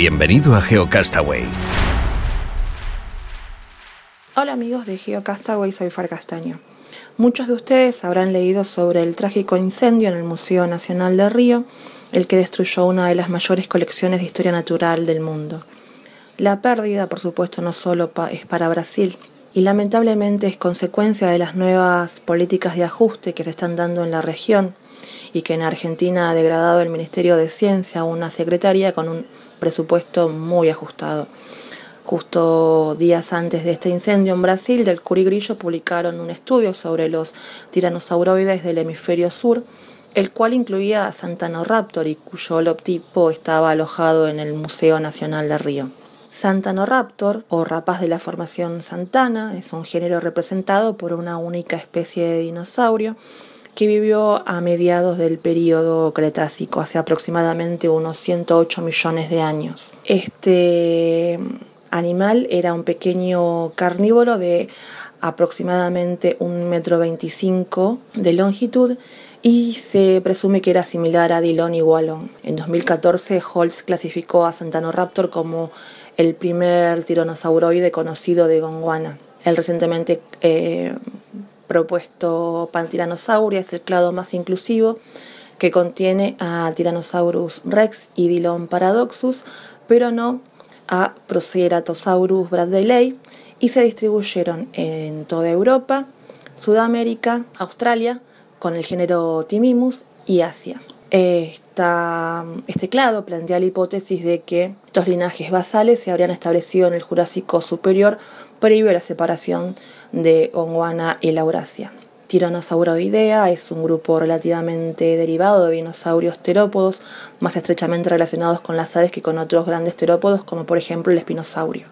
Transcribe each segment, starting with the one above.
Bienvenido a GeoCastaway. Hola amigos de GeoCastaway, soy Far Castaño. Muchos de ustedes habrán leído sobre el trágico incendio en el Museo Nacional de Río, el que destruyó una de las mayores colecciones de historia natural del mundo. La pérdida, por supuesto, no solo es para Brasil, y lamentablemente es consecuencia de las nuevas políticas de ajuste que se están dando en la región y que en Argentina ha degradado el Ministerio de Ciencia a una secretaría con un presupuesto muy ajustado. Justo días antes de este incendio en Brasil, del Curigrillo publicaron un estudio sobre los tiranosauroides del hemisferio sur, el cual incluía a Santanoraptor y cuyo holotipo estaba alojado en el Museo Nacional de Río. Santanoraptor, o rapaz de la formación Santana, es un género representado por una única especie de dinosaurio vivió a mediados del período Cretácico, hace aproximadamente unos 108 millones de años. Este animal era un pequeño carnívoro de aproximadamente un metro veinticinco de longitud y se presume que era similar a Dillon y Wallon. En 2014 Holtz clasificó a Santanoraptor como el primer tiranosauroide conocido de Gondwana. El recientemente eh, propuesto Pantiranosauria es el clado más inclusivo que contiene a Tyrannosaurus rex y Dillon paradoxus, pero no a Proceratosaurus bradley y se distribuyeron en toda Europa, Sudamérica, Australia, con el género Timimus y Asia. Este clado plantea la hipótesis de que estos linajes basales se habrían establecido en el Jurásico superior previo a la separación de Gondwana y la Eurasia. Tyrannosauroidea es un grupo relativamente derivado de dinosaurios terópodos más estrechamente relacionados con las aves que con otros grandes terópodos como por ejemplo el espinosaurio.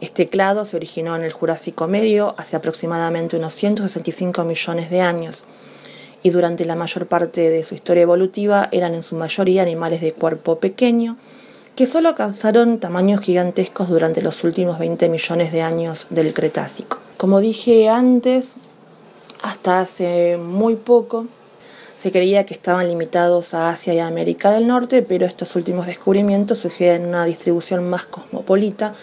Este clado se originó en el Jurásico Medio hace aproximadamente unos 165 millones de años y durante la mayor parte de su historia evolutiva eran en su mayoría animales de cuerpo pequeño que solo alcanzaron tamaños gigantescos durante los últimos 20 millones de años del Cretácico. Como dije antes, hasta hace muy poco se creía que estaban limitados a Asia y América del Norte, pero estos últimos descubrimientos sugieren una distribución más cosmopolita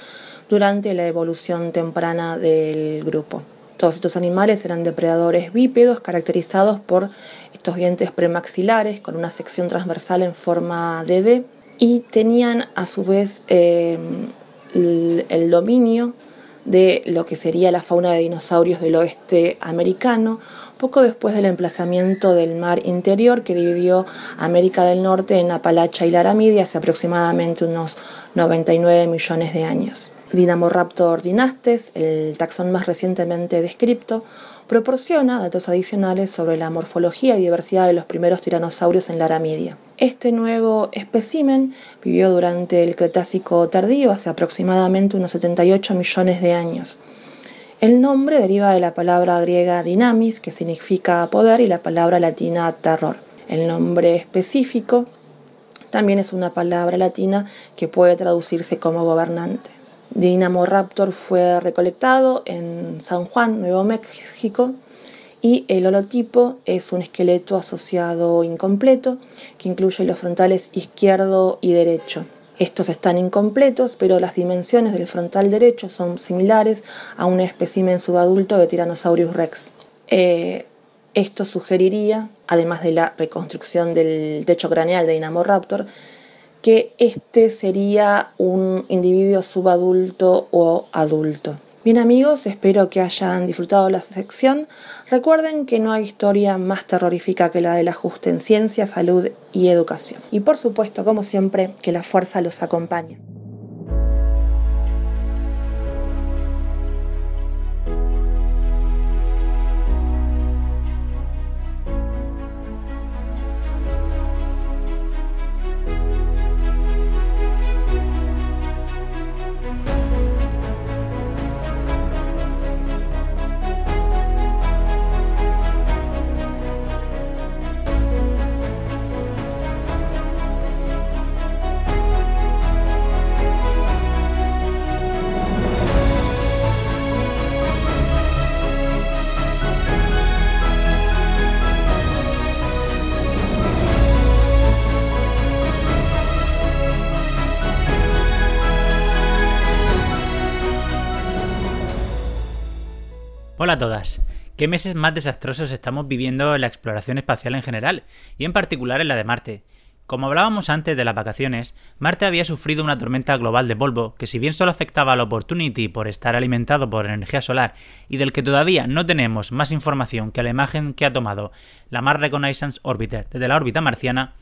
durante la evolución temprana del grupo. Todos estos animales eran depredadores bípedos caracterizados por estos dientes premaxilares con una sección transversal en forma de D y tenían a su vez em, el, dominio de lo que sería la fauna de dinosaurios del oeste americano, poco después del emplazamiento del mar interior que dividió América del Norte en Apalacha y Laramide hace aproximadamente unos 99 millones de años. Dinamoraptor dynastes, el taxón más recientemente descrito, proporciona datos adicionales sobre la morfología y diversidad de los primeros tiranosaurios en la Aramidia. Este nuevo espécimen vivió durante el Cretácico tardío, hace aproximadamente unos 78 millones de años. El nombre deriva de la palabra griega dinamis, que significa poder, y la palabra latina terror. El nombre específico también es una palabra latina que puede traducirse como gobernante. Dinamo Raptor fue recolectado en San Juan, Nuevo México, y el holotipo es un esqueleto asociado incompleto que incluye los frontales izquierdo y derecho. Estos están incompletos, pero las dimensiones del frontal derecho son similares a un espécimen subadulto de Tyrannosaurus rex. Eh, esto sugeriría, además de la reconstrucción del techo craneal de Raptor, que este sería un individuo subadulto o adulto. Bien amigos, espero que hayan disfrutado la sección. Recuerden que no hay historia más terrorífica que la del ajuste en ciencia, salud y educación. Y por supuesto, como siempre, que la fuerza los acompañe. Hola a todas. ¿Qué meses más desastrosos estamos viviendo en la exploración espacial en general, y en particular en la de Marte? Como hablábamos antes de las vacaciones, Marte había sufrido una tormenta global de polvo que si bien solo afectaba al Opportunity por estar alimentado por energía solar y del que todavía no tenemos más información que la imagen que ha tomado la Mars Reconnaissance Orbiter desde la órbita marciana,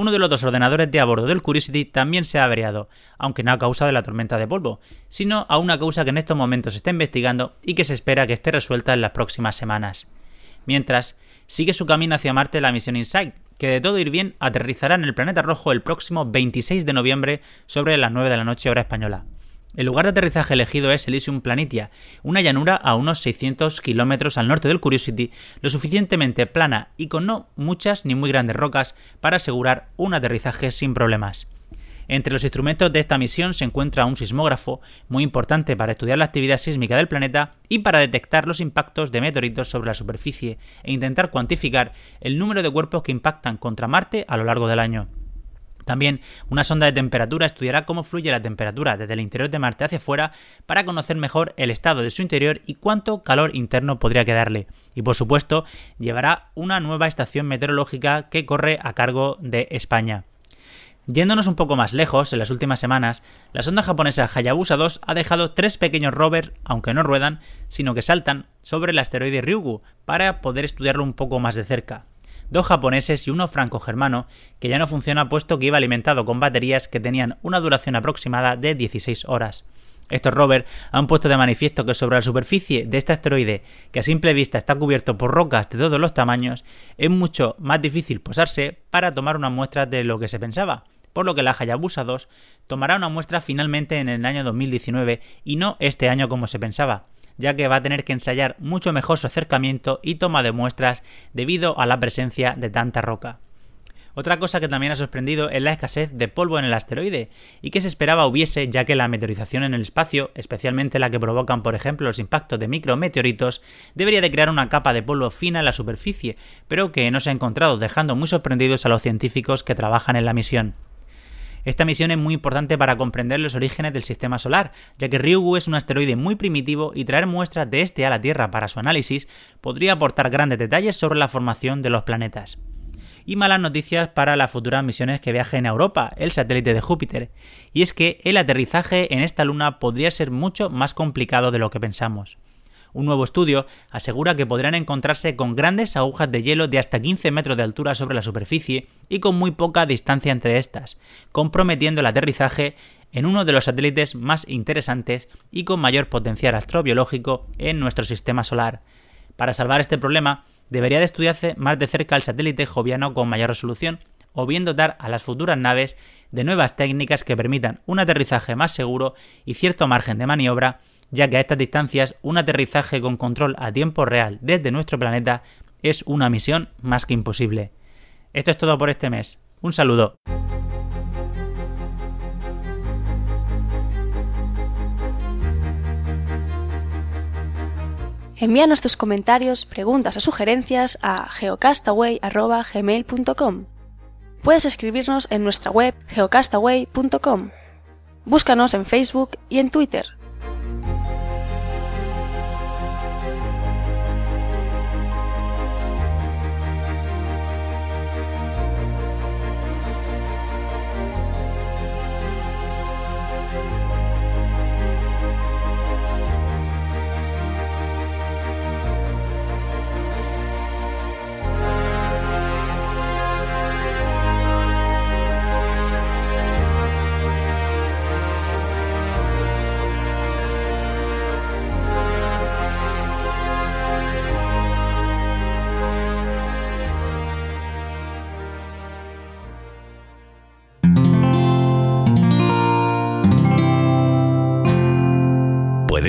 uno de los dos ordenadores de a bordo del Curiosity también se ha averiado, aunque no a causa de la tormenta de polvo, sino a una causa que en estos momentos se está investigando y que se espera que esté resuelta en las próximas semanas. Mientras, sigue su camino hacia Marte la misión InSight, que de todo ir bien aterrizará en el planeta rojo el próximo 26 de noviembre sobre las 9 de la noche hora española. El lugar de aterrizaje elegido es Elysium Planitia, una llanura a unos 600 kilómetros al norte del Curiosity, lo suficientemente plana y con no muchas ni muy grandes rocas para asegurar un aterrizaje sin problemas. Entre los instrumentos de esta misión se encuentra un sismógrafo, muy importante para estudiar la actividad sísmica del planeta y para detectar los impactos de meteoritos sobre la superficie e intentar cuantificar el número de cuerpos que impactan contra Marte a lo largo del año. También una sonda de temperatura estudiará cómo fluye la temperatura desde el interior de Marte hacia afuera para conocer mejor el estado de su interior y cuánto calor interno podría quedarle. Y por supuesto, llevará una nueva estación meteorológica que corre a cargo de España. Yéndonos un poco más lejos, en las últimas semanas, la sonda japonesa Hayabusa 2 ha dejado tres pequeños rovers, aunque no ruedan, sino que saltan sobre el asteroide Ryugu para poder estudiarlo un poco más de cerca dos japoneses y uno franco-germano, que ya no funciona puesto que iba alimentado con baterías que tenían una duración aproximada de 16 horas. Estos rovers han puesto de manifiesto que sobre la superficie de este asteroide, que a simple vista está cubierto por rocas de todos los tamaños, es mucho más difícil posarse para tomar una muestra de lo que se pensaba, por lo que la Hayabusa 2 tomará una muestra finalmente en el año 2019 y no este año como se pensaba ya que va a tener que ensayar mucho mejor su acercamiento y toma de muestras debido a la presencia de tanta roca. Otra cosa que también ha sorprendido es la escasez de polvo en el asteroide, y que se esperaba hubiese ya que la meteorización en el espacio, especialmente la que provocan por ejemplo los impactos de micrometeoritos, debería de crear una capa de polvo fina en la superficie, pero que no se ha encontrado, dejando muy sorprendidos a los científicos que trabajan en la misión. Esta misión es muy importante para comprender los orígenes del sistema solar, ya que Ryugu es un asteroide muy primitivo y traer muestras de este a la Tierra para su análisis podría aportar grandes detalles sobre la formación de los planetas. Y malas noticias para las futuras misiones que viajen a Europa, el satélite de Júpiter, y es que el aterrizaje en esta luna podría ser mucho más complicado de lo que pensamos. Un nuevo estudio asegura que podrán encontrarse con grandes agujas de hielo de hasta 15 metros de altura sobre la superficie y con muy poca distancia entre estas, comprometiendo el aterrizaje en uno de los satélites más interesantes y con mayor potencial astrobiológico en nuestro sistema solar. Para salvar este problema, debería de estudiarse más de cerca el satélite joviano con mayor resolución, o bien dotar a las futuras naves de nuevas técnicas que permitan un aterrizaje más seguro y cierto margen de maniobra ya que a estas distancias un aterrizaje con control a tiempo real desde nuestro planeta es una misión más que imposible. Esto es todo por este mes. Un saludo. Envíanos tus comentarios, preguntas o sugerencias a geocastaway.gmail.com. Puedes escribirnos en nuestra web geocastaway.com. Búscanos en Facebook y en Twitter